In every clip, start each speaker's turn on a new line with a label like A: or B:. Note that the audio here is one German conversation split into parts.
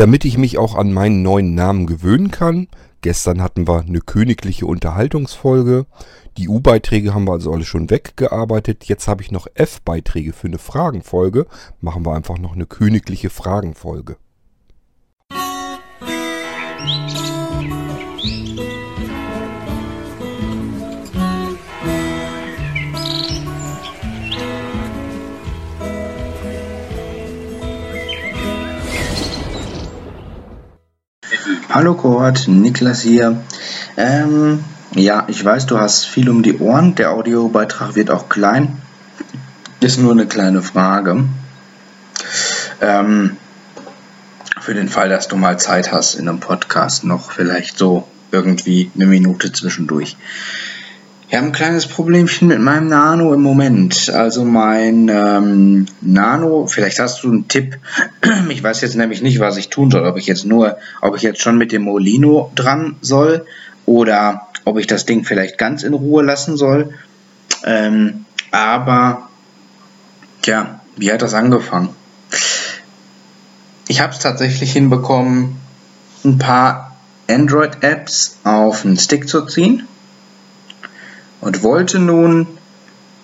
A: Damit ich mich auch an meinen neuen Namen gewöhnen kann, gestern hatten wir eine königliche Unterhaltungsfolge. Die U-Beiträge haben wir also alle schon weggearbeitet. Jetzt habe ich noch F-Beiträge für eine Fragenfolge. Machen wir einfach noch eine königliche Fragenfolge.
B: Hallo Kurt, Niklas hier. Ähm, ja, ich weiß, du hast viel um die Ohren. Der Audiobeitrag wird auch klein. Ist nur eine kleine Frage. Ähm, für den Fall, dass du mal Zeit hast in einem Podcast, noch vielleicht so irgendwie eine Minute zwischendurch. Ich habe ein kleines Problemchen mit meinem Nano im Moment. Also mein ähm, Nano, vielleicht hast du einen Tipp. Ich weiß jetzt nämlich nicht, was ich tun soll. Ob ich jetzt nur, ob ich jetzt schon mit dem Molino dran soll oder ob ich das Ding vielleicht ganz in Ruhe lassen soll. Ähm, aber, ja, wie hat das angefangen? Ich habe es tatsächlich hinbekommen, ein paar Android-Apps auf den Stick zu ziehen und wollte nun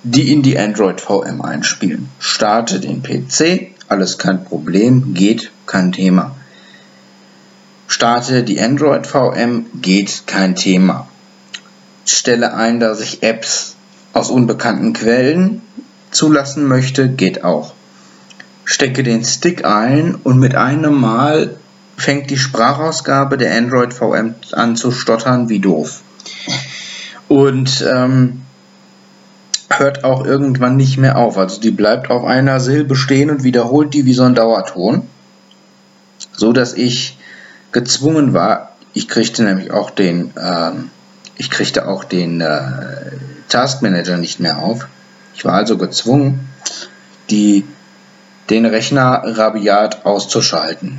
B: die in die Android VM einspielen. Starte den PC, alles kein Problem, geht, kein Thema. Starte die Android VM, geht, kein Thema. Stelle ein, dass ich Apps aus unbekannten Quellen zulassen möchte, geht auch. Stecke den Stick ein und mit einem Mal fängt die Sprachausgabe der Android VM an zu stottern wie doof und ähm, hört auch irgendwann nicht mehr auf. Also die bleibt auf einer Silbe stehen und wiederholt die wie so ein Dauerton, so dass ich gezwungen war. Ich kriegte nämlich auch den, ähm, ich kriegte auch den äh, Taskmanager nicht mehr auf. Ich war also gezwungen, die, den Rechner rabiat auszuschalten.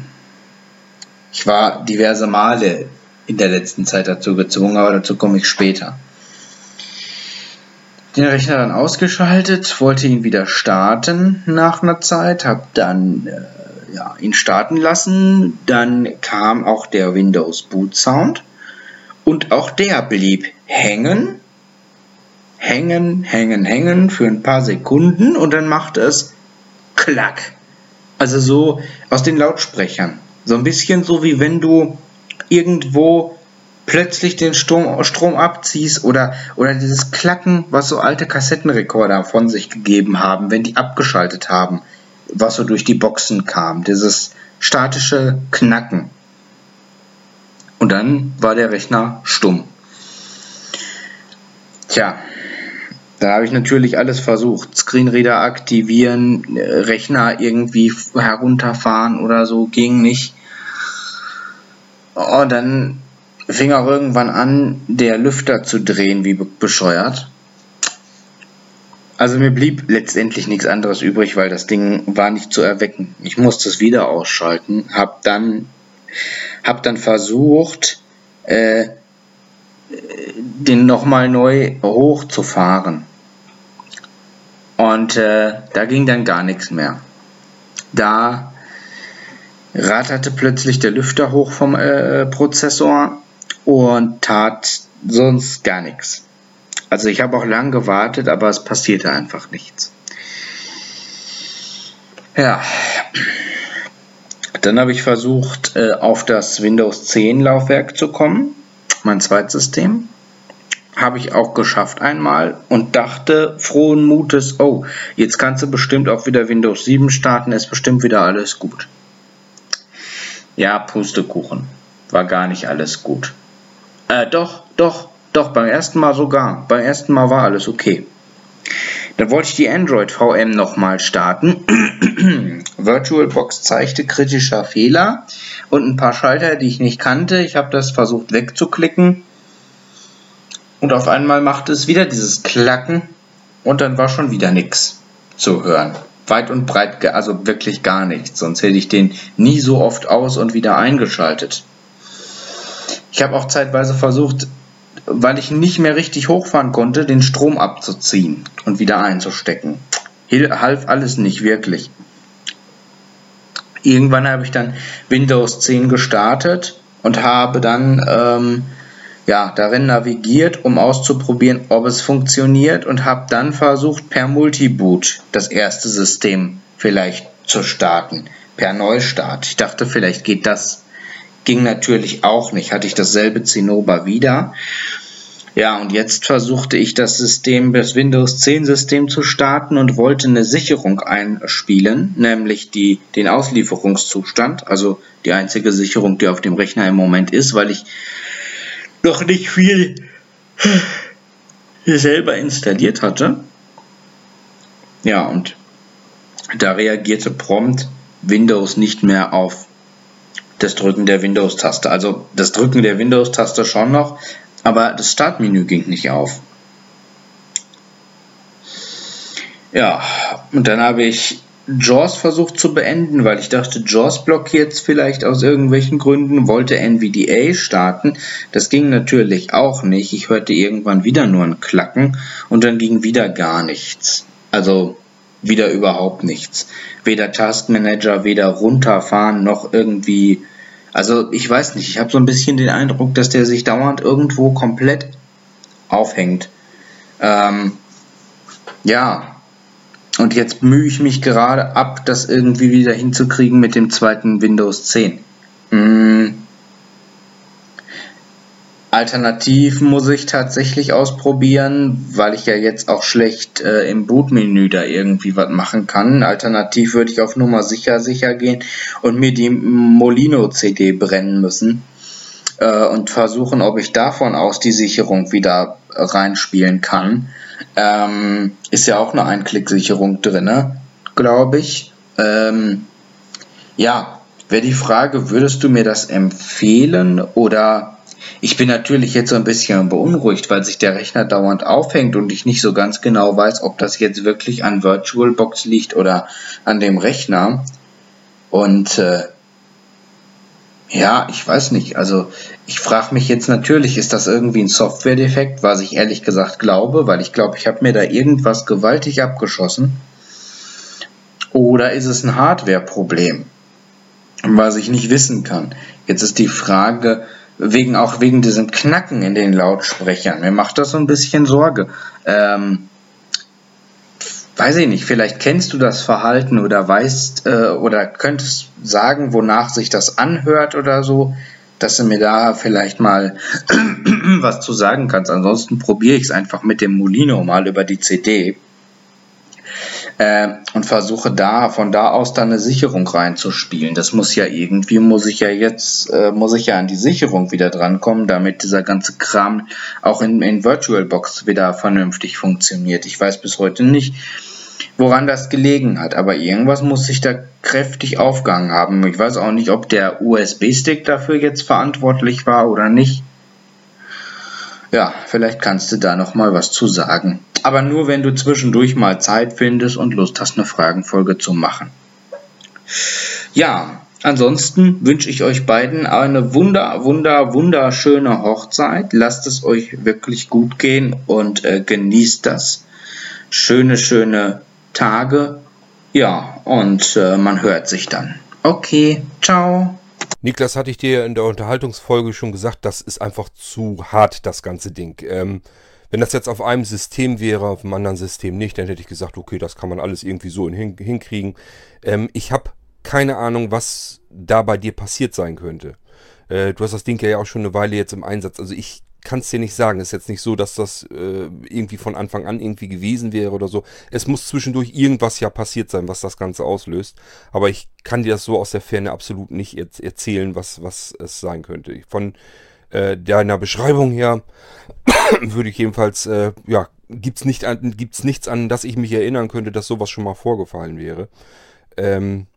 B: Ich war diverse Male in der letzten Zeit dazu gezwungen, aber dazu komme ich später den Rechner dann ausgeschaltet, wollte ihn wieder starten nach einer Zeit, habe dann äh, ja, ihn starten lassen. Dann kam auch der Windows Boot Sound und auch der blieb hängen, hängen, hängen, hängen für ein paar Sekunden und dann machte es klack. Also so aus den Lautsprechern. So ein bisschen so wie wenn du irgendwo plötzlich den Strom, Strom abziehst oder, oder dieses Klacken, was so alte Kassettenrekorder von sich gegeben haben, wenn die abgeschaltet haben, was so durch die Boxen kam, dieses statische Knacken. Und dann war der Rechner stumm. Tja, da habe ich natürlich alles versucht. Screenreader aktivieren, Rechner irgendwie herunterfahren oder so, ging nicht. Und dann fing auch irgendwann an, der Lüfter zu drehen, wie bescheuert. Also mir blieb letztendlich nichts anderes übrig, weil das Ding war nicht zu erwecken. Ich musste es wieder ausschalten, hab dann, hab dann versucht, äh, den nochmal neu hochzufahren. Und äh, da ging dann gar nichts mehr. Da ratterte plötzlich der Lüfter hoch vom äh, Prozessor und tat sonst gar nichts. Also ich habe auch lang gewartet, aber es passierte einfach nichts. Ja, dann habe ich versucht, äh, auf das Windows 10 Laufwerk zu kommen, mein zweites System. Habe ich auch geschafft einmal und dachte frohen Mutes, oh, jetzt kannst du bestimmt auch wieder Windows 7 starten, ist bestimmt wieder alles gut. Ja, Pustekuchen, war gar nicht alles gut. Äh, doch, doch, doch, beim ersten Mal sogar. Beim ersten Mal war alles okay. Dann wollte ich die Android VM nochmal starten. VirtualBox zeigte kritischer Fehler und ein paar Schalter, die ich nicht kannte. Ich habe das versucht wegzuklicken. Und auf einmal machte es wieder dieses Klacken und dann war schon wieder nichts zu hören. Weit und breit, also wirklich gar nichts. Sonst hätte ich den nie so oft aus und wieder eingeschaltet. Ich habe auch zeitweise versucht, weil ich nicht mehr richtig hochfahren konnte, den Strom abzuziehen und wieder einzustecken. Half alles nicht wirklich. Irgendwann habe ich dann Windows 10 gestartet und habe dann ähm, ja, darin navigiert, um auszuprobieren, ob es funktioniert und habe dann versucht, per Multiboot das erste System vielleicht zu starten, per Neustart. Ich dachte, vielleicht geht das. Ging natürlich auch nicht, hatte ich dasselbe Zinnober wieder. Ja, und jetzt versuchte ich das System, das Windows 10 System zu starten und wollte eine Sicherung einspielen, nämlich die, den Auslieferungszustand, also die einzige Sicherung, die auf dem Rechner im Moment ist, weil ich noch nicht viel selber installiert hatte. Ja, und da reagierte prompt Windows nicht mehr auf das Drücken der Windows-Taste. Also das Drücken der Windows-Taste schon noch, aber das Startmenü ging nicht auf. Ja, und dann habe ich JAWS versucht zu beenden, weil ich dachte, JAWS blockiert es vielleicht aus irgendwelchen Gründen, wollte NVDA starten. Das ging natürlich auch nicht. Ich hörte irgendwann wieder nur ein Klacken und dann ging wieder gar nichts. Also wieder überhaupt nichts. Weder Taskmanager, weder runterfahren noch irgendwie also ich weiß nicht, ich habe so ein bisschen den Eindruck, dass der sich dauernd irgendwo komplett aufhängt. Ähm, ja, und jetzt mühe ich mich gerade ab, das irgendwie wieder hinzukriegen mit dem zweiten Windows 10. Hm, Alternativ muss ich tatsächlich ausprobieren, weil ich ja jetzt auch schlecht äh, im Bootmenü da irgendwie was machen kann. Alternativ würde ich auf Nummer sicher sicher gehen und mir die Molino CD brennen müssen äh, und versuchen, ob ich davon aus die Sicherung wieder reinspielen kann. Ähm, ist ja auch eine Einklicksicherung drinne, glaube ich. Ähm, ja, wäre die Frage, würdest du mir das empfehlen oder ich bin natürlich jetzt so ein bisschen beunruhigt, weil sich der Rechner dauernd aufhängt und ich nicht so ganz genau weiß, ob das jetzt wirklich an VirtualBox liegt oder an dem Rechner. Und äh, ja, ich weiß nicht. Also ich frage mich jetzt natürlich, ist das irgendwie ein Software-Defekt, was ich ehrlich gesagt glaube, weil ich glaube, ich habe mir da irgendwas gewaltig abgeschossen. Oder ist es ein Hardware-Problem, was ich nicht wissen kann? Jetzt ist die Frage, wegen auch wegen diesem Knacken in den Lautsprechern. Mir macht das so ein bisschen Sorge. Ähm, weiß ich nicht, vielleicht kennst du das Verhalten oder weißt äh, oder könntest sagen, wonach sich das anhört oder so, dass du mir da vielleicht mal was zu sagen kannst. Ansonsten probiere ich es einfach mit dem Molino mal über die CD äh, und versuche da von da aus dann eine Sicherung reinzuspielen. Das muss ja irgendwie, muss ich ja jetzt, äh, muss ich ja an die Sicherung wieder drankommen, damit dieser ganze Kram auch in, in VirtualBox wieder vernünftig funktioniert. Ich weiß bis heute nicht, woran das gelegen hat, aber irgendwas muss sich da kräftig aufgegangen haben. Ich weiß auch nicht, ob der USB-Stick dafür jetzt verantwortlich war oder nicht. Ja, vielleicht kannst du da noch mal was zu sagen aber nur wenn du zwischendurch mal Zeit findest und Lust hast, eine Fragenfolge zu machen. Ja, ansonsten wünsche ich euch beiden eine wunder, wunder, wunderschöne Hochzeit. Lasst es euch wirklich gut gehen und äh, genießt das. Schöne, schöne Tage. Ja, und äh, man hört sich dann. Okay, ciao.
A: Niklas, hatte ich dir in der Unterhaltungsfolge schon gesagt, das ist einfach zu hart, das ganze Ding. Ähm, wenn das jetzt auf einem System wäre, auf einem anderen System nicht, dann hätte ich gesagt, okay, das kann man alles irgendwie so hin, hinkriegen. Ähm, ich habe keine Ahnung, was da bei dir passiert sein könnte. Äh, du hast das Ding ja auch schon eine Weile jetzt im Einsatz. Also ich kann es dir nicht sagen. Es ist jetzt nicht so, dass das äh, irgendwie von Anfang an irgendwie gewesen wäre oder so. Es muss zwischendurch irgendwas ja passiert sein, was das Ganze auslöst. Aber ich kann dir das so aus der Ferne absolut nicht erzählen, was, was es sein könnte. Von äh, deiner Beschreibung her würde ich jedenfalls, äh, ja, gibt's nicht gibt's nichts an, dass ich mich erinnern könnte, dass sowas schon mal vorgefallen wäre. Ähm,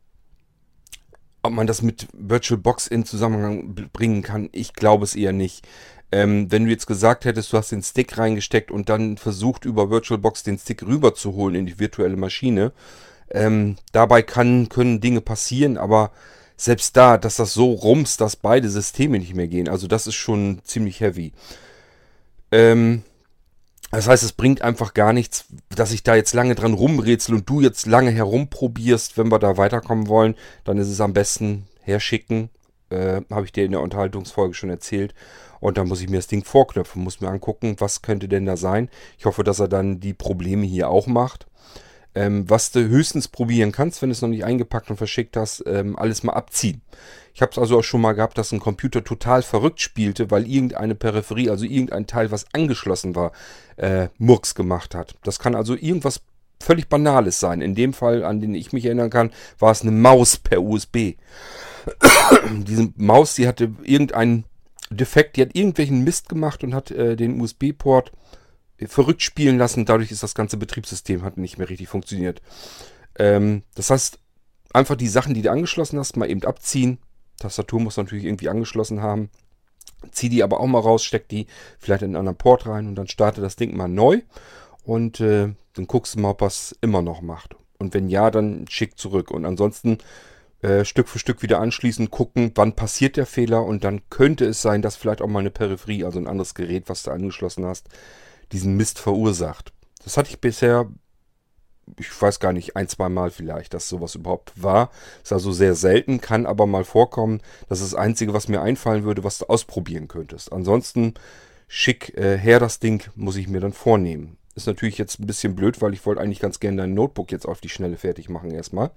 A: ob man das mit VirtualBox in Zusammenhang bringen kann, ich glaube es eher nicht. Ähm, wenn du jetzt gesagt hättest, du hast den Stick reingesteckt und dann versucht über VirtualBox den Stick rüberzuholen in die virtuelle Maschine, ähm, dabei kann, können Dinge passieren, aber selbst da, dass das so rumst, dass beide Systeme nicht mehr gehen, also das ist schon ziemlich heavy. Ähm, Das heißt, es bringt einfach gar nichts, dass ich da jetzt lange dran rumrätsel und du jetzt lange herumprobierst. Wenn wir da weiterkommen wollen, dann ist es am besten herschicken. Äh, Habe ich dir in der Unterhaltungsfolge schon erzählt. Und dann muss ich mir das Ding vorknöpfen, muss mir angucken, was könnte denn da sein. Ich hoffe, dass er dann die Probleme hier auch macht. Ähm, was du höchstens probieren kannst, wenn du es noch nicht eingepackt und verschickt hast, ähm, alles mal abziehen. Ich habe es also auch schon mal gehabt, dass ein Computer total verrückt spielte, weil irgendeine Peripherie, also irgendein Teil, was angeschlossen war, äh, Murks gemacht hat. Das kann also irgendwas völlig Banales sein. In dem Fall, an den ich mich erinnern kann, war es eine Maus per USB. Diese Maus, die hatte irgendeinen Defekt, die hat irgendwelchen Mist gemacht und hat äh, den USB-Port verrückt spielen lassen. Dadurch ist das ganze Betriebssystem hat nicht mehr richtig funktioniert. Ähm, das heißt, einfach die Sachen, die du angeschlossen hast, mal eben abziehen. Tastatur muss natürlich irgendwie angeschlossen haben. Zieh die aber auch mal raus, steck die vielleicht in einen anderen Port rein und dann starte das Ding mal neu. Und äh, dann guckst du mal, ob es immer noch macht. Und wenn ja, dann schick zurück. Und ansonsten äh, Stück für Stück wieder anschließen, gucken, wann passiert der Fehler. Und dann könnte es sein, dass vielleicht auch mal eine Peripherie, also ein anderes Gerät, was du angeschlossen hast, diesen Mist verursacht. Das hatte ich bisher, ich weiß gar nicht, ein, zwei Mal vielleicht, dass sowas überhaupt war. Ist also sehr selten, kann aber mal vorkommen. Das ist das Einzige, was mir einfallen würde, was du ausprobieren könntest. Ansonsten schick äh, her das Ding, muss ich mir dann vornehmen. Ist natürlich jetzt ein bisschen blöd, weil ich wollte eigentlich ganz gerne dein Notebook jetzt auf die Schnelle fertig machen erstmal.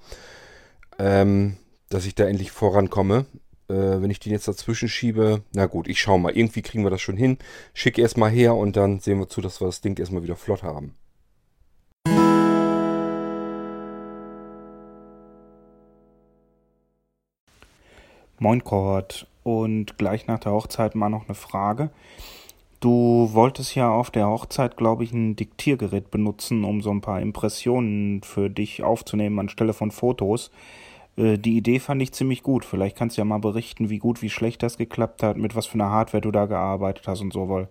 A: Ähm, dass ich da endlich vorankomme. Äh, wenn ich den jetzt dazwischen schiebe, na gut, ich schau mal. Irgendwie kriegen wir das schon hin. Schick erstmal her und dann sehen wir zu, dass wir das Ding erstmal wieder flott haben.
C: Moin Kort. Und gleich nach der Hochzeit mal noch eine Frage. Du wolltest ja auf der Hochzeit, glaube ich, ein Diktiergerät benutzen, um so ein paar Impressionen für dich aufzunehmen anstelle von Fotos. Äh, die Idee fand ich ziemlich gut. Vielleicht kannst du ja mal berichten, wie gut, wie schlecht das geklappt hat, mit was für einer Hardware du da gearbeitet hast und so, weil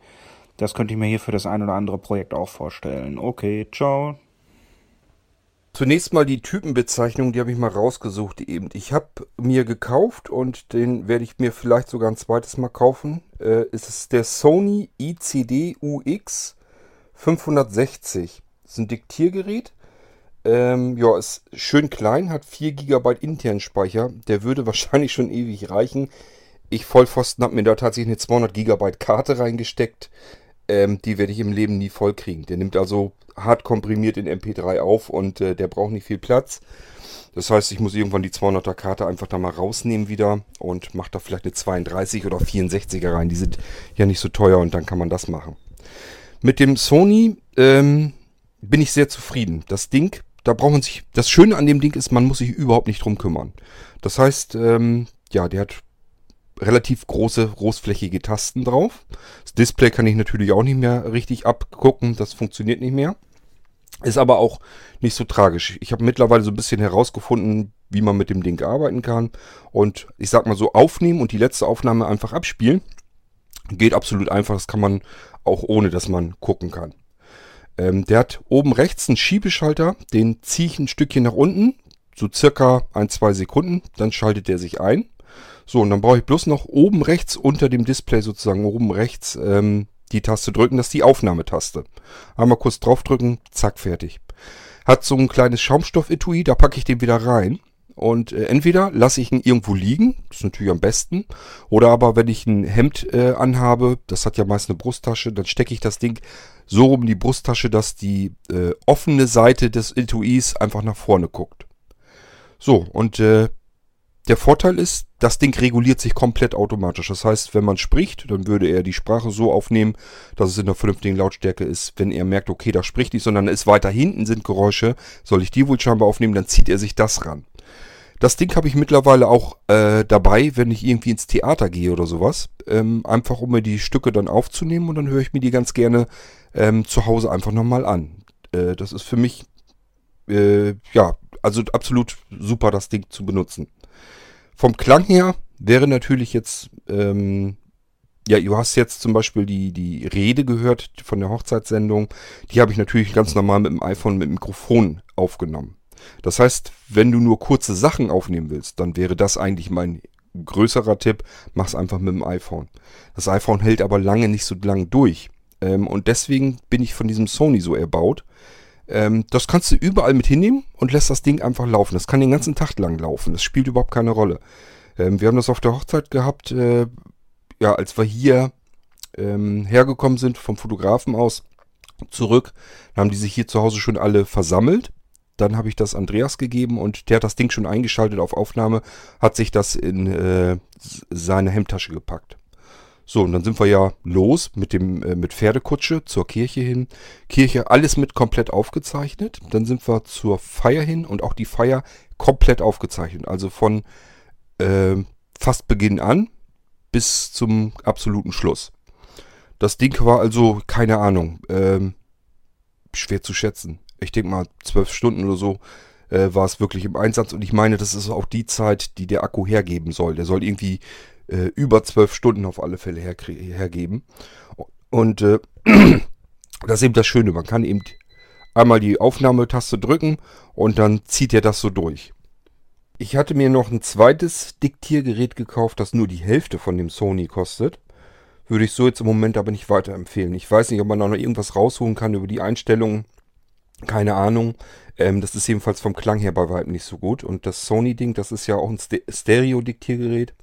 C: das könnte ich mir hier für das ein oder andere Projekt auch vorstellen. Okay, ciao.
A: Zunächst mal die Typenbezeichnung, die habe ich mal rausgesucht eben. Ich habe mir gekauft und den werde ich mir vielleicht sogar ein zweites Mal kaufen. Äh, es ist der Sony ICD UX 560. Das ist ein Diktiergerät. Ähm, ja, ist schön klein, hat 4 GB internen Speicher. Der würde wahrscheinlich schon ewig reichen. Ich Vollpfosten habe mir da tatsächlich eine 200 GB Karte reingesteckt. Ähm, die werde ich im Leben nie voll kriegen. Der nimmt also hart komprimiert in MP3 auf und äh, der braucht nicht viel Platz. Das heißt, ich muss irgendwann die 200er Karte einfach da mal rausnehmen wieder und mache da vielleicht eine 32 oder 64er rein. Die sind ja nicht so teuer und dann kann man das machen. Mit dem Sony ähm, bin ich sehr zufrieden. Das Ding da braucht man sich, das Schöne an dem Ding ist, man muss sich überhaupt nicht drum kümmern. Das heißt, ähm, ja, der hat relativ große, großflächige Tasten drauf. Das Display kann ich natürlich auch nicht mehr richtig abgucken, das funktioniert nicht mehr. Ist aber auch nicht so tragisch. Ich habe mittlerweile so ein bisschen herausgefunden, wie man mit dem Ding arbeiten kann. Und ich sag mal so, aufnehmen und die letzte Aufnahme einfach abspielen. Geht absolut einfach, das kann man auch ohne, dass man gucken kann. Ähm, der hat oben rechts einen Schiebeschalter, den ziehe ich ein Stückchen nach unten, so circa ein, zwei Sekunden, dann schaltet der sich ein. So, und dann brauche ich bloß noch oben rechts unter dem Display sozusagen, oben rechts ähm, die Taste drücken, das ist die Aufnahmetaste. Einmal kurz draufdrücken, zack, fertig. Hat so ein kleines Schaumstoff-Etui, da packe ich den wieder rein. Und äh, entweder lasse ich ihn irgendwo liegen, das ist natürlich am besten, oder aber wenn ich ein Hemd äh, anhabe, das hat ja meist eine Brusttasche, dann stecke ich das Ding so in die Brusttasche, dass die äh, offene Seite des Etuis einfach nach vorne guckt. So, und äh, der Vorteil ist, das Ding reguliert sich komplett automatisch. Das heißt, wenn man spricht, dann würde er die Sprache so aufnehmen, dass es in der vernünftigen Lautstärke ist. Wenn er merkt, okay, da spricht nicht, sondern ist weiter hinten sind Geräusche, soll ich die wohl scheinbar aufnehmen, dann zieht er sich das ran. Das Ding habe ich mittlerweile auch äh, dabei, wenn ich irgendwie ins Theater gehe oder sowas. Ähm, einfach um mir die Stücke dann aufzunehmen und dann höre ich mir die ganz gerne ähm, zu Hause einfach nochmal an. Äh, das ist für mich, äh, ja, also absolut super, das Ding zu benutzen. Vom Klang her wäre natürlich jetzt, ähm, ja, du hast jetzt zum Beispiel die, die Rede gehört von der Hochzeitssendung. Die habe ich natürlich ganz normal mit dem iPhone mit dem Mikrofon aufgenommen. Das heißt, wenn du nur kurze Sachen aufnehmen willst, dann wäre das eigentlich mein größerer Tipp. Mach's einfach mit dem iPhone. Das iPhone hält aber lange nicht so lang durch. Ähm, und deswegen bin ich von diesem Sony so erbaut. Ähm, das kannst du überall mit hinnehmen und lässt das Ding einfach laufen. Das kann den ganzen Tag lang laufen. Das spielt überhaupt keine Rolle. Ähm, wir haben das auf der Hochzeit gehabt, äh, ja, als wir hier ähm, hergekommen sind vom Fotografen aus zurück, haben die sich hier zu Hause schon alle versammelt. Dann habe ich das Andreas gegeben und der hat das Ding schon eingeschaltet auf Aufnahme, hat sich das in äh, seine Hemdtasche gepackt. So, und dann sind wir ja los mit dem äh, mit Pferdekutsche zur Kirche hin. Kirche alles mit komplett aufgezeichnet. Dann sind wir zur Feier hin und auch die Feier komplett aufgezeichnet. Also von äh, fast Beginn an bis zum absoluten Schluss. Das Ding war also, keine Ahnung, ähm, schwer zu schätzen. Ich denke mal, zwölf Stunden oder so äh, war es wirklich im Einsatz. Und ich meine, das ist auch die Zeit, die der Akku hergeben soll. Der soll irgendwie äh, über zwölf Stunden auf alle Fälle her hergeben. Und äh, das ist eben das Schöne. Man kann eben einmal die Aufnahmetaste drücken und dann zieht er das so durch. Ich hatte mir noch ein zweites Diktiergerät gekauft, das nur die Hälfte von dem Sony kostet. Würde ich so jetzt im Moment aber nicht weiterempfehlen. Ich weiß nicht, ob man da noch irgendwas rausholen kann über die Einstellungen. Keine Ahnung. Ähm, das ist jedenfalls vom Klang her bei weitem nicht so gut. Und das Sony-Ding, das ist ja auch ein Stereo-Diktiergerät.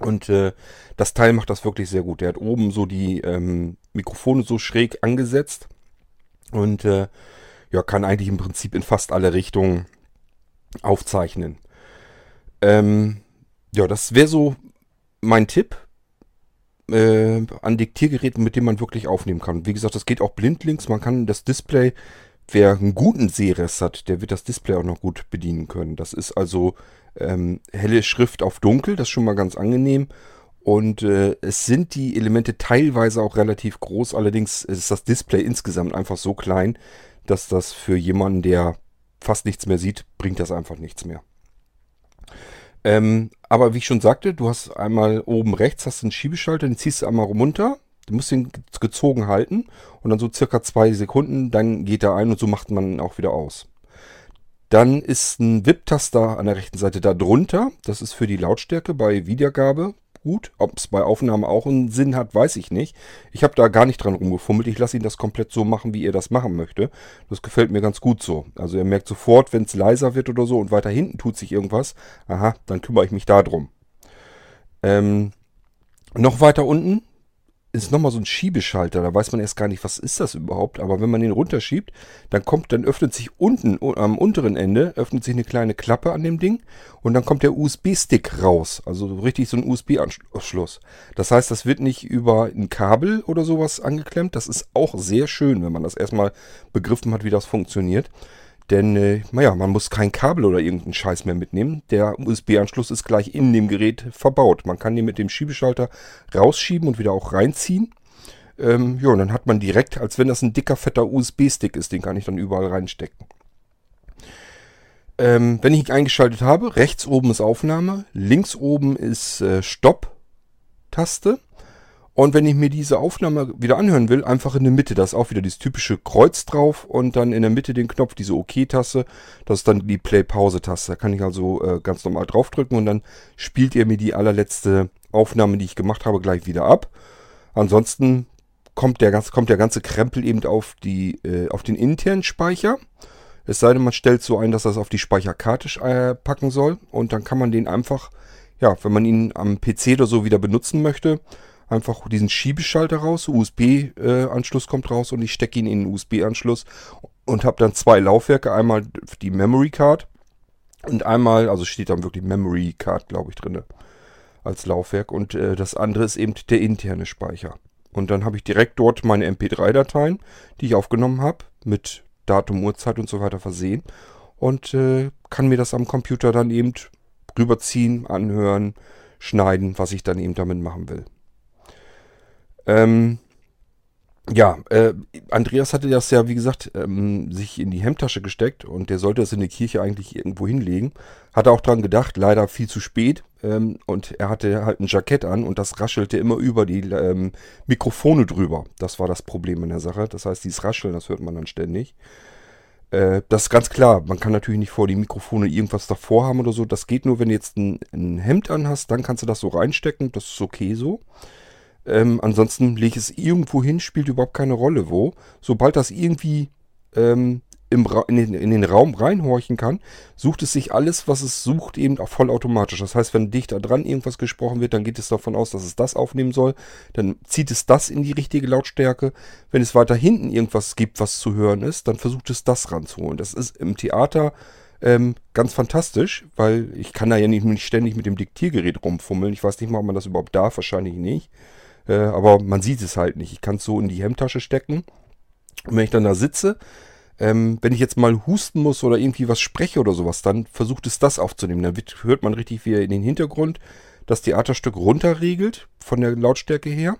A: Und äh, das Teil macht das wirklich sehr gut. Der hat oben so die ähm, Mikrofone so schräg angesetzt. Und äh, ja, kann eigentlich im Prinzip in fast alle Richtungen aufzeichnen. Ähm, ja, das wäre so mein Tipp äh, an Diktiergeräten, mit denen man wirklich aufnehmen kann. Wie gesagt, das geht auch blindlings. Man kann das Display, wer einen guten Sehrest hat, der wird das Display auch noch gut bedienen können. Das ist also ähm, helle Schrift auf dunkel, das ist schon mal ganz angenehm. Und äh, es sind die Elemente teilweise auch relativ groß, allerdings ist das Display insgesamt einfach so klein, dass das für jemanden, der fast nichts mehr sieht, bringt das einfach nichts mehr. Ähm, aber wie ich schon sagte, du hast einmal oben rechts hast einen Schiebeschalter, den ziehst du einmal runter, du musst ihn gezogen halten und dann so circa zwei Sekunden, dann geht er ein und so macht man ihn auch wieder aus. Dann ist ein VIP-Taster an der rechten Seite da drunter. Das ist für die Lautstärke bei Wiedergabe gut. Ob es bei Aufnahme auch einen Sinn hat, weiß ich nicht. Ich habe da gar nicht dran rumgefummelt. Ich lasse ihn das komplett so machen, wie er das machen möchte. Das gefällt mir ganz gut so. Also er merkt sofort, wenn es leiser wird oder so und weiter hinten tut sich irgendwas. Aha, dann kümmere ich mich darum. Ähm, noch weiter unten ist nochmal so ein Schiebeschalter. Da weiß man erst gar nicht, was ist das überhaupt. Aber wenn man den runterschiebt, dann kommt, dann öffnet sich unten am unteren Ende öffnet sich eine kleine Klappe an dem Ding und dann kommt der USB-Stick raus. Also richtig so ein USB-Anschluss. Das heißt, das wird nicht über ein Kabel oder sowas angeklemmt. Das ist auch sehr schön, wenn man das erstmal begriffen hat, wie das funktioniert. Denn, äh, naja, man muss kein Kabel oder irgendeinen Scheiß mehr mitnehmen. Der USB-Anschluss ist gleich in dem Gerät verbaut. Man kann den mit dem Schiebeschalter rausschieben und wieder auch reinziehen. Ähm, ja, und dann hat man direkt, als wenn das ein dicker, fetter USB-Stick ist, den kann ich dann überall reinstecken. Ähm, wenn ich ihn eingeschaltet habe, rechts oben ist Aufnahme, links oben ist äh, Stopp-Taste. Und wenn ich mir diese Aufnahme wieder anhören will, einfach in der Mitte, da ist auch wieder dieses typische Kreuz drauf und dann in der Mitte den Knopf, diese OK-Taste. Das ist dann die Play-Pause-Taste. Da kann ich also äh, ganz normal draufdrücken und dann spielt ihr mir die allerletzte Aufnahme, die ich gemacht habe, gleich wieder ab. Ansonsten kommt der, kommt der ganze Krempel eben auf, die, äh, auf den internen Speicher. Es sei denn, man stellt so ein, dass das auf die Speicherkarte äh, packen soll. Und dann kann man den einfach, ja, wenn man ihn am PC oder so wieder benutzen möchte, einfach diesen Schiebeschalter raus, USB-Anschluss kommt raus und ich stecke ihn in den USB-Anschluss und habe dann zwei Laufwerke, einmal die Memory Card und einmal, also steht dann wirklich Memory Card, glaube ich, drin als Laufwerk und äh, das andere ist eben der interne Speicher. Und dann habe ich direkt dort meine MP3-Dateien, die ich aufgenommen habe, mit Datum, Uhrzeit und so weiter versehen und äh, kann mir das am Computer dann eben rüberziehen, anhören, schneiden, was ich dann eben damit machen will. Ähm, ja, äh, Andreas hatte das ja, wie gesagt, ähm, sich in die Hemdtasche gesteckt und der sollte es in die Kirche eigentlich irgendwo hinlegen. Hat auch dran gedacht, leider viel zu spät. Ähm, und er hatte halt ein Jackett an und das raschelte immer über die ähm, Mikrofone drüber. Das war das Problem in der Sache. Das heißt, dieses Rascheln, das hört man dann ständig. Äh, das ist ganz klar. Man kann natürlich nicht vor die Mikrofone irgendwas davor haben oder so. Das geht nur, wenn du jetzt ein, ein Hemd anhast, dann kannst du das so reinstecken. Das ist okay so. Ähm, ansonsten lege ich es irgendwo hin, spielt überhaupt keine Rolle wo. Sobald das irgendwie ähm, in, den, in, den, Raum reinhorchen kann, sucht es sich alles, was es sucht, eben auch vollautomatisch. Das heißt, wenn dichter dran irgendwas gesprochen wird, dann geht es davon aus, dass es das aufnehmen soll. Dann zieht es das in die richtige Lautstärke. Wenn es weiter hinten irgendwas gibt, was zu hören ist, dann versucht es das ranzuholen. Das ist im Theater ähm, ganz fantastisch, weil ich kann da ja nicht, nicht ständig mit dem Diktiergerät rumfummeln. Ich weiß nicht mal, ob man das überhaupt darf, wahrscheinlich nicht. Äh, aber man sieht es halt nicht. Ich kann es so in die Hemdtasche stecken. Und wenn ich dann da sitze, ähm, wenn ich jetzt mal husten muss oder irgendwie was spreche oder sowas, dann versucht es das aufzunehmen. Dann wird, hört man richtig wie in den Hintergrund das Theaterstück runterregelt von der Lautstärke her.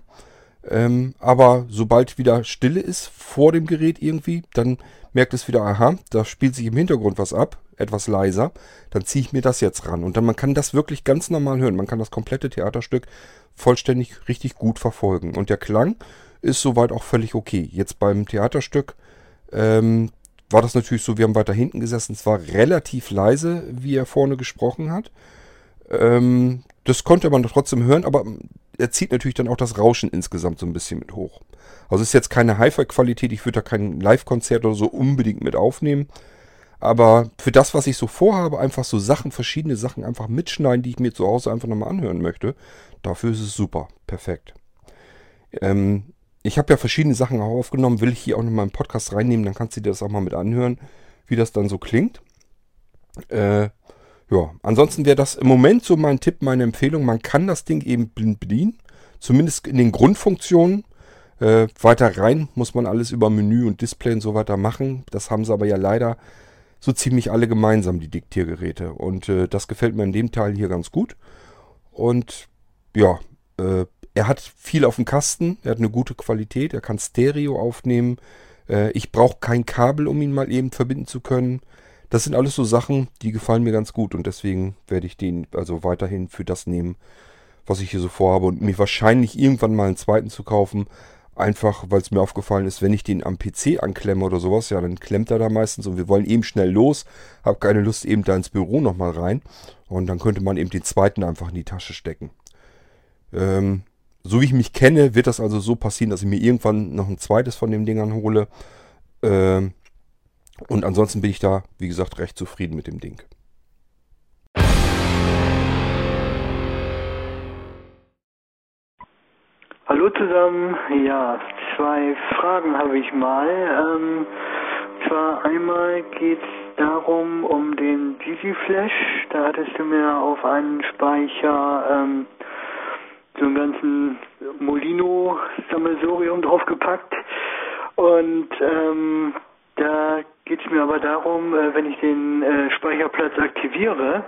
A: Ähm, aber sobald wieder Stille ist vor dem Gerät irgendwie, dann merkt es wieder, aha, da spielt sich im Hintergrund was ab, etwas leiser. Dann ziehe ich mir das jetzt ran. Und dann man kann das wirklich ganz normal hören. Man kann das komplette Theaterstück vollständig richtig gut verfolgen. Und der Klang ist soweit auch völlig okay. Jetzt beim Theaterstück ähm, war das natürlich so, wir haben weiter hinten gesessen. Es war relativ leise, wie er vorne gesprochen hat. Ähm, das konnte man trotzdem hören, aber er zieht natürlich dann auch das Rauschen insgesamt so ein bisschen mit hoch. Also ist jetzt keine Hi-Fi-Qualität, ich würde da kein Live-Konzert oder so unbedingt mit aufnehmen. Aber für das, was ich so vorhabe, einfach so Sachen, verschiedene Sachen einfach mitschneiden, die ich mir zu Hause einfach nochmal anhören möchte, dafür ist es super. Perfekt. Ähm, ich habe ja verschiedene Sachen auch aufgenommen, will ich hier auch nochmal im Podcast reinnehmen, dann kannst du dir das auch mal mit anhören, wie das dann so klingt. Äh, ja, ansonsten wäre das im Moment so mein Tipp, meine Empfehlung. Man kann das Ding eben blind bedienen, zumindest in den Grundfunktionen. Äh, weiter rein muss man alles über Menü und Display und so weiter machen. Das haben sie aber ja leider so ziemlich alle gemeinsam, die Diktiergeräte. Und äh, das gefällt mir in dem Teil hier ganz gut. Und ja, äh, er hat viel auf dem Kasten, er hat eine gute Qualität, er kann Stereo aufnehmen. Äh, ich brauche kein Kabel, um ihn mal eben verbinden zu können. Das sind alles so Sachen, die gefallen mir ganz gut und deswegen werde ich den also weiterhin für das nehmen, was ich hier so vorhabe und mir wahrscheinlich irgendwann mal einen zweiten zu kaufen. Einfach, weil es mir aufgefallen ist, wenn ich den am PC anklemme oder sowas, ja, dann klemmt er da meistens und wir wollen eben schnell los. Hab keine Lust eben da ins Büro nochmal rein. Und dann könnte man eben den zweiten einfach in die Tasche stecken. Ähm, so wie ich mich kenne, wird das also so passieren, dass ich mir irgendwann noch ein zweites von den Dingern hole. Ähm, und ansonsten bin ich da, wie gesagt, recht zufrieden mit dem Ding.
D: Zusammen, ja, zwei Fragen habe ich mal. Ähm, zwar einmal geht es darum, um den DigiFlash. Da hattest du mir auf einen Speicher ähm, so einen ganzen Molino-Sammelsurium draufgepackt. Und ähm, da geht es mir aber darum, äh, wenn ich den äh, Speicherplatz aktiviere,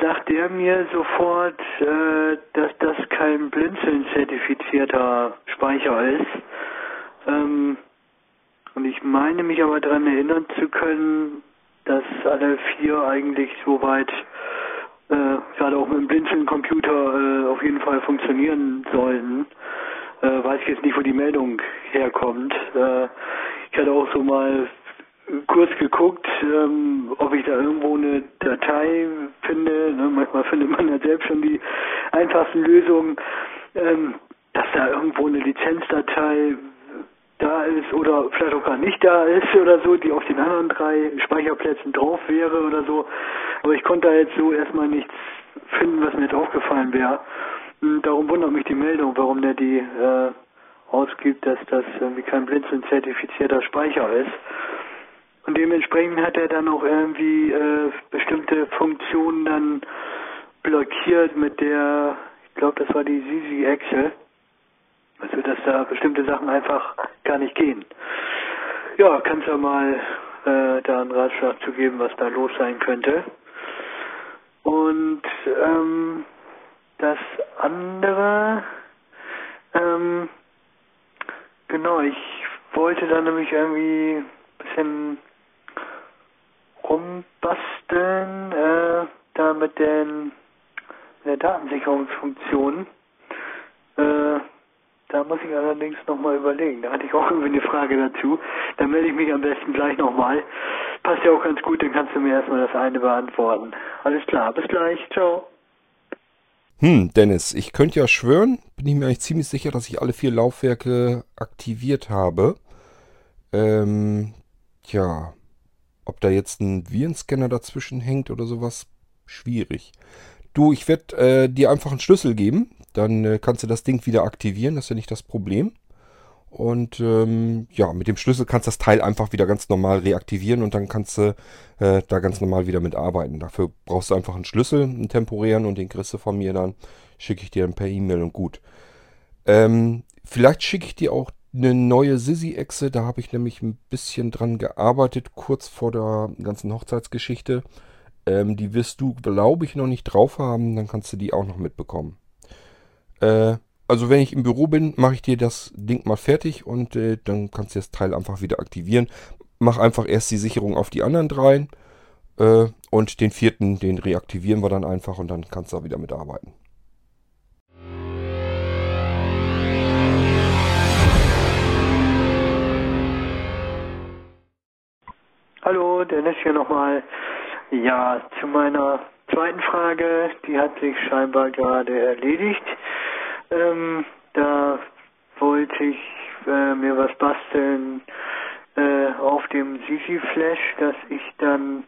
D: sagt der mir sofort, äh, dass das kein Blinzeln-zertifizierter Speicher ist. Ähm, und ich meine mich aber daran erinnern zu können, dass alle vier eigentlich soweit äh, gerade auch mit dem Blinzeln-Computer äh, auf jeden Fall funktionieren sollten. Äh, weiß ich jetzt nicht, wo die Meldung herkommt. Äh, ich hatte auch so mal kurz geguckt, ähm, ob ich da irgendwo eine Datei finde. Ne? Manchmal findet man ja selbst schon die einfachsten Lösungen, ähm, dass da irgendwo eine Lizenzdatei da ist oder vielleicht auch gar nicht da ist oder so, die auf den anderen drei Speicherplätzen drauf wäre oder so. Aber ich konnte da jetzt so erstmal nichts finden, was mir jetzt aufgefallen wäre. Hm, darum wundert mich die Meldung, warum der die äh, ausgibt, dass das irgendwie kein blinzeln zertifizierter Speicher ist. Und dementsprechend hat er dann auch irgendwie äh, bestimmte Funktionen dann blockiert mit der, ich glaube, das war die Sisi Excel. Also, dass da bestimmte Sachen einfach gar nicht gehen. Ja, kannst ja mal äh, da einen Ratschlag zu geben, was da los sein könnte. Und ähm, das andere, ähm, genau, ich wollte da nämlich irgendwie ein bisschen rumbasteln, äh, da mit den der Datensicherungsfunktion. Äh, da muss ich allerdings nochmal überlegen. Da hatte ich auch irgendwie eine Frage dazu. Da melde ich mich am besten gleich nochmal. Passt ja auch ganz gut, dann kannst du mir erstmal das eine beantworten. Alles klar, bis gleich. Ciao.
A: Hm, Dennis, ich könnte ja schwören, bin ich mir eigentlich ziemlich sicher, dass ich alle vier Laufwerke aktiviert habe. Ähm, tja, ob da jetzt ein Virenscanner dazwischen hängt oder sowas, schwierig. Du, ich werde äh, dir einfach einen Schlüssel geben, dann äh, kannst du das Ding wieder aktivieren, das ist ja nicht das Problem. Und ähm, ja, mit dem Schlüssel kannst du das Teil einfach wieder ganz normal reaktivieren und dann kannst du äh, da ganz normal wieder mit arbeiten. Dafür brauchst du einfach einen Schlüssel, einen temporären und den kriegst du von mir dann. Schicke ich dir dann per E-Mail und gut. Ähm, vielleicht schicke ich dir auch eine neue Sisi-Echse. Da habe ich nämlich ein bisschen dran gearbeitet, kurz vor der ganzen Hochzeitsgeschichte. Ähm, die wirst du, glaube ich, noch nicht drauf haben. Dann kannst du die auch noch mitbekommen. Äh, also wenn ich im Büro bin, mache ich dir das Ding mal fertig und äh, dann kannst du das Teil einfach wieder aktivieren. Mach einfach erst die Sicherung auf die anderen dreien äh, und den vierten, den reaktivieren wir dann einfach und dann kannst du auch wieder mitarbeiten.
D: Hallo, Dennis hier nochmal. Ja, zu meiner zweiten Frage, die hat sich scheinbar gerade erledigt. Ähm, da wollte ich äh, mir was basteln äh, auf dem Sisi Flash, dass ich dann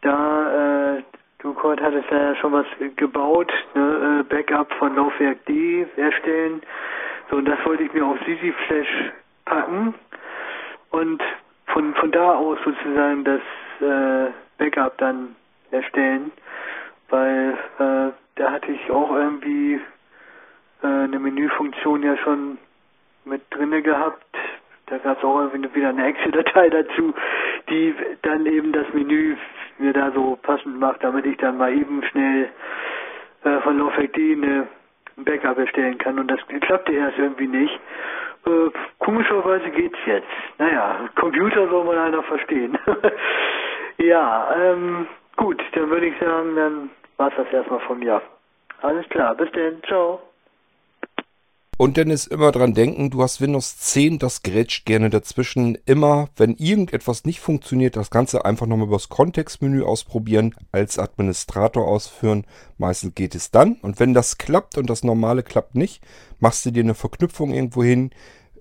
D: da, äh, du Kurt hattest ja schon was gebaut, ne, äh, Backup von Laufwerk D erstellen. So, und das wollte ich mir auf Sisi Flash packen und von, von da aus sozusagen das äh, Backup dann erstellen, weil äh, da hatte ich auch irgendwie äh, eine Menüfunktion ja schon mit drinne gehabt. Da gab es auch irgendwie wieder eine Excel-Datei dazu, die dann eben das Menü mir da so passend macht, damit ich dann mal eben schnell äh, von Laufwerk D eine, ein Backup erstellen kann. Und das klappte erst irgendwie nicht. Äh, komischerweise geht's jetzt. Naja, Computer soll man einer verstehen. ja, ähm, gut, dann würde ich sagen, dann war's das erstmal von mir. Alles klar, bis denn, ciao.
A: Und Dennis, immer dran denken, du hast Windows 10, das grätscht gerne dazwischen. Immer, wenn irgendetwas nicht funktioniert, das Ganze einfach nochmal übers Kontextmenü ausprobieren, als Administrator ausführen. Meistens geht es dann. Und wenn das klappt und das normale klappt nicht, machst du dir eine Verknüpfung irgendwo hin,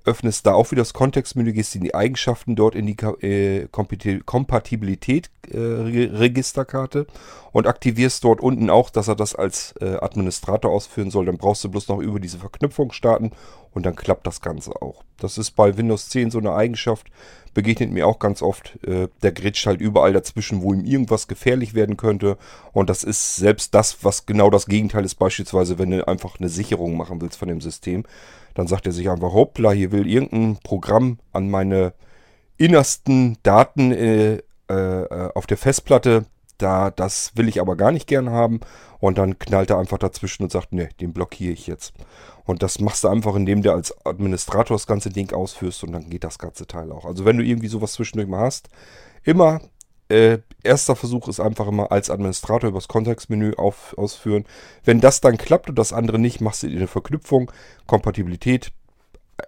A: öffnest da auch wieder das Kontextmenü, gehst in die Eigenschaften dort in die äh, Kompatibilität äh, Registerkarte und aktivierst dort unten auch, dass er das als äh, Administrator ausführen soll. Dann brauchst du bloß noch über diese Verknüpfung starten und dann klappt das Ganze auch. Das ist bei Windows 10 so eine Eigenschaft, begegnet mir auch ganz oft. Äh, der gritscht halt überall dazwischen, wo ihm irgendwas gefährlich werden könnte. Und das ist selbst das, was genau das Gegenteil ist, beispielsweise, wenn du einfach eine Sicherung machen willst von dem System dann sagt er sich einfach, hoppla, hier will irgendein Programm an meine innersten Daten äh, äh, auf der Festplatte. Da, das will ich aber gar nicht gern haben. Und dann knallt er einfach dazwischen und sagt, ne, den blockiere ich jetzt. Und das machst du einfach, indem du als Administrator das ganze Ding ausführst und dann geht das ganze Teil auch. Also wenn du irgendwie sowas zwischendurch mal hast, immer äh, erster Versuch ist einfach immer als Administrator übers Kontextmenü auf, ausführen. Wenn das dann klappt und das andere nicht, machst du dir eine Verknüpfung, Kompatibilität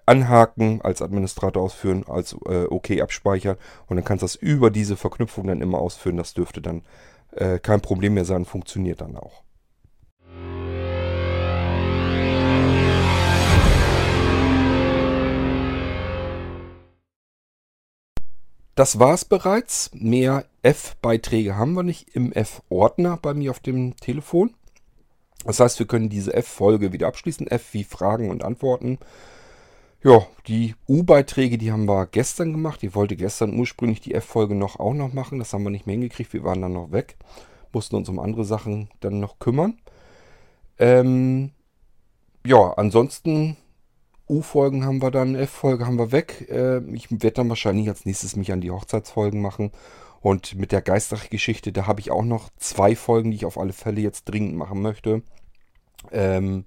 A: anhaken, als Administrator ausführen, als äh, OK abspeichern und dann kannst du das über diese Verknüpfung dann immer ausführen. Das dürfte dann äh, kein Problem mehr sein, funktioniert dann auch. Das war's bereits. Mehr F-Beiträge haben wir nicht im F-Ordner bei mir auf dem Telefon. Das heißt, wir können diese F-Folge wieder abschließen. F wie Fragen und Antworten. Ja, die U-Beiträge, die haben wir gestern gemacht. Ich wollte gestern ursprünglich die F-Folge noch auch noch machen. Das haben wir nicht mehr hingekriegt. Wir waren dann noch weg. Mussten uns um andere Sachen dann noch kümmern. Ähm, ja, ansonsten U-Folgen haben wir dann, F-Folge haben wir weg. Äh, ich werde dann wahrscheinlich als nächstes mich an die Hochzeitsfolgen machen. Und mit der Geistergeschichte, da habe ich auch noch zwei Folgen, die ich auf alle Fälle jetzt dringend machen möchte. Ähm,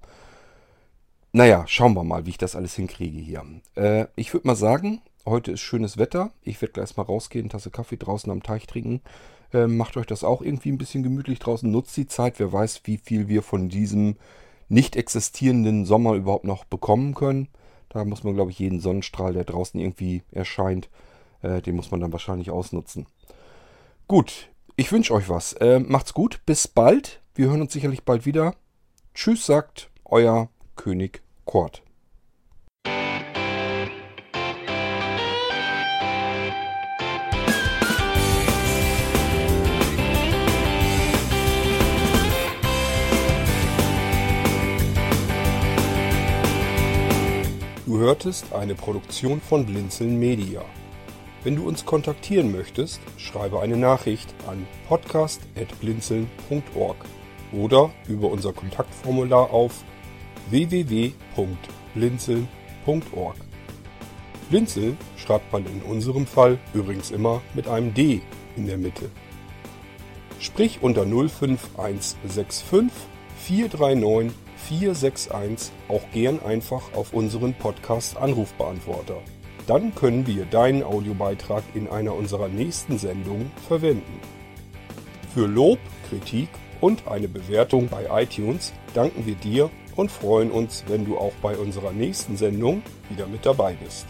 A: naja, schauen wir mal, wie ich das alles hinkriege hier. Äh, ich würde mal sagen, heute ist schönes Wetter. Ich werde gleich mal rausgehen, Tasse Kaffee draußen am Teich trinken. Äh, macht euch das auch irgendwie ein bisschen gemütlich draußen. Nutzt die Zeit. Wer weiß, wie viel wir von diesem nicht existierenden Sommer überhaupt noch bekommen können. Da muss man, glaube ich, jeden Sonnenstrahl, der draußen irgendwie erscheint, äh, den muss man dann wahrscheinlich ausnutzen. Gut, ich wünsche euch was. Äh, macht's gut, bis bald. Wir hören uns sicherlich bald wieder. Tschüss sagt euer König Kort. Du hörtest eine Produktion von Blinzeln Media. Wenn du uns kontaktieren möchtest, schreibe eine Nachricht an podcast.blinzeln.org oder über unser Kontaktformular auf www.blinzeln.org. Blinzeln schreibt man in unserem Fall übrigens immer mit einem D in der Mitte. Sprich unter 05165 439 461 auch gern einfach auf unseren Podcast Anrufbeantworter. Dann können wir deinen Audiobeitrag in einer unserer nächsten Sendungen verwenden. Für Lob, Kritik und eine Bewertung bei iTunes danken wir dir und freuen uns, wenn du auch bei unserer nächsten Sendung wieder mit dabei bist.